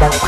Bye.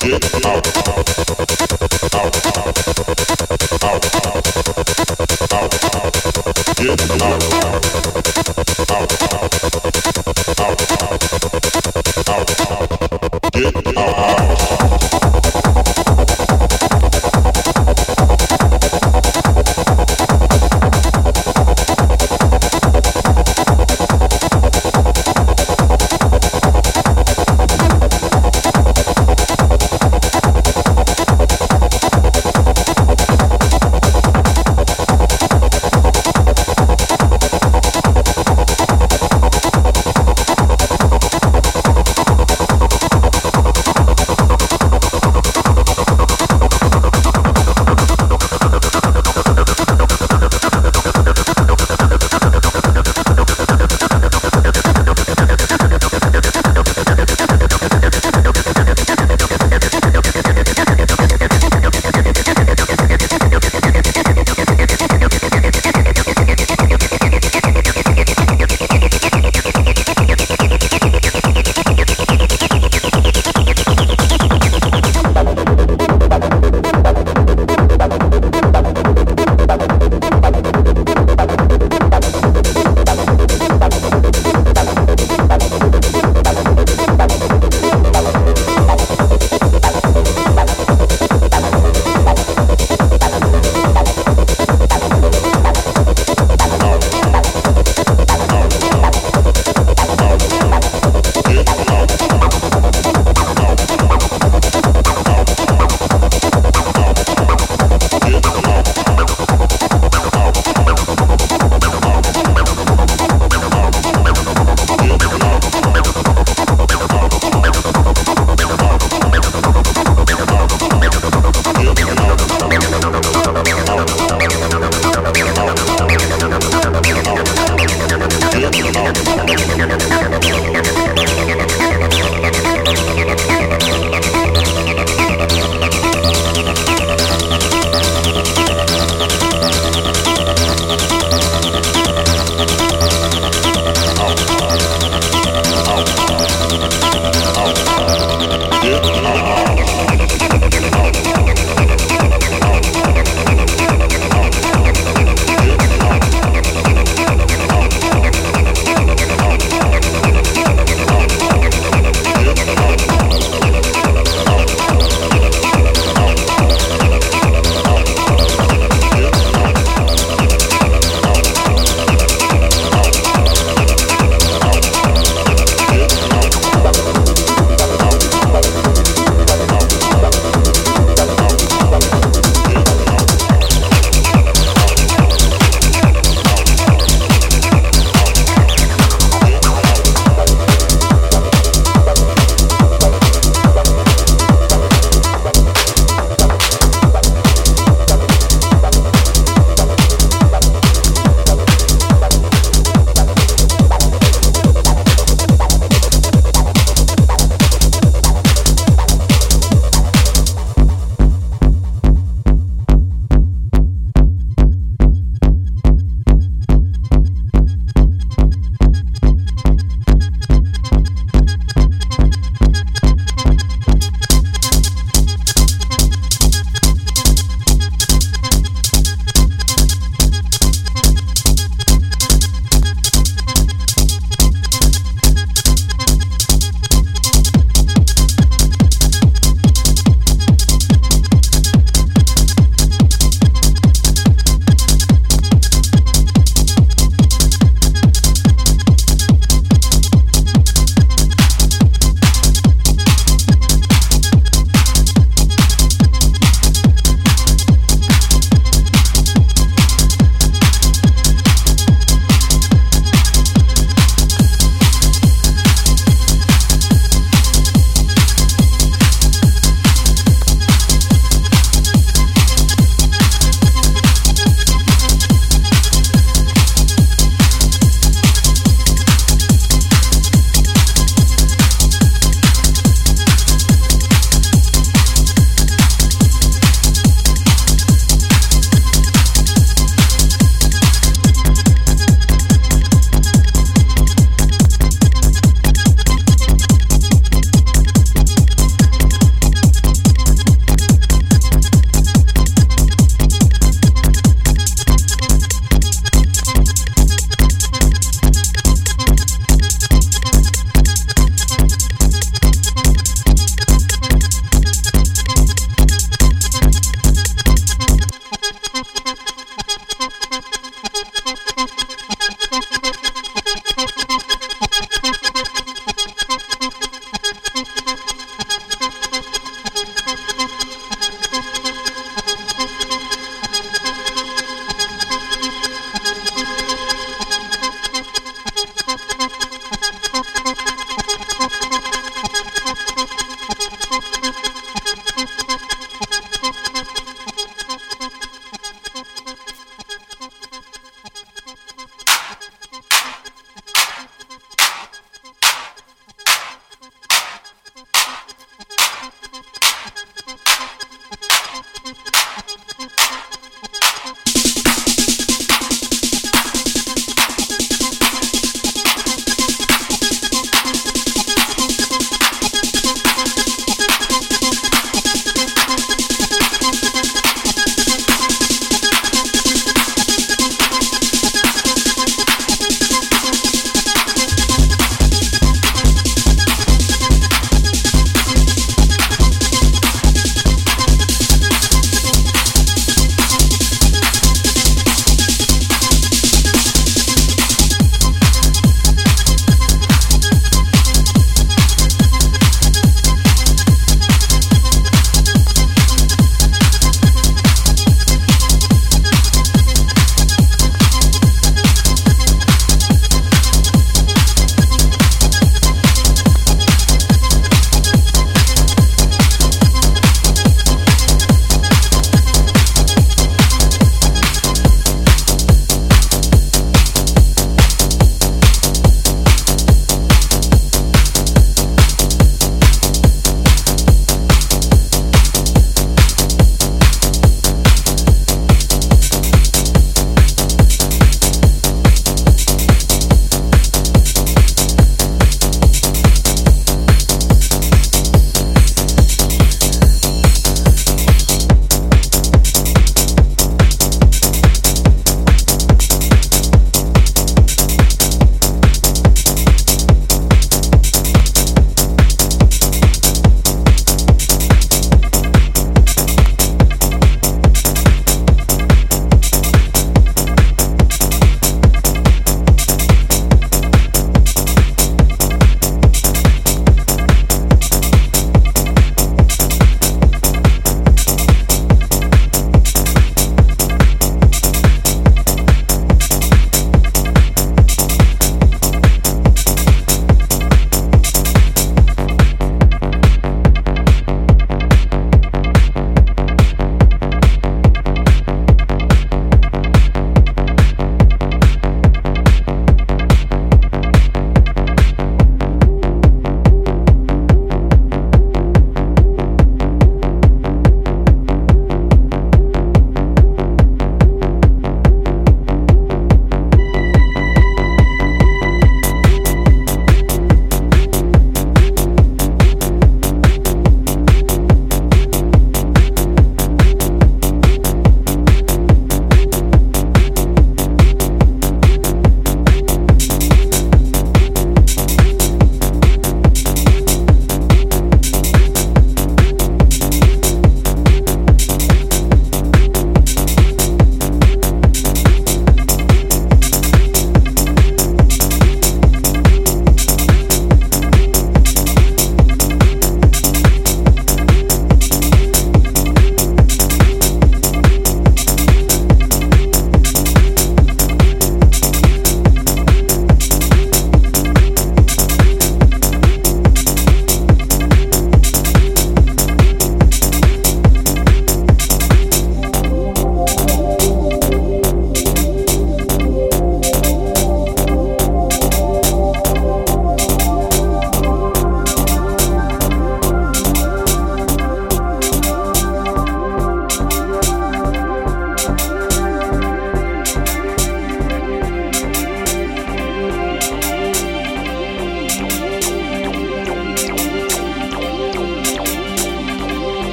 Get out.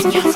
Señor.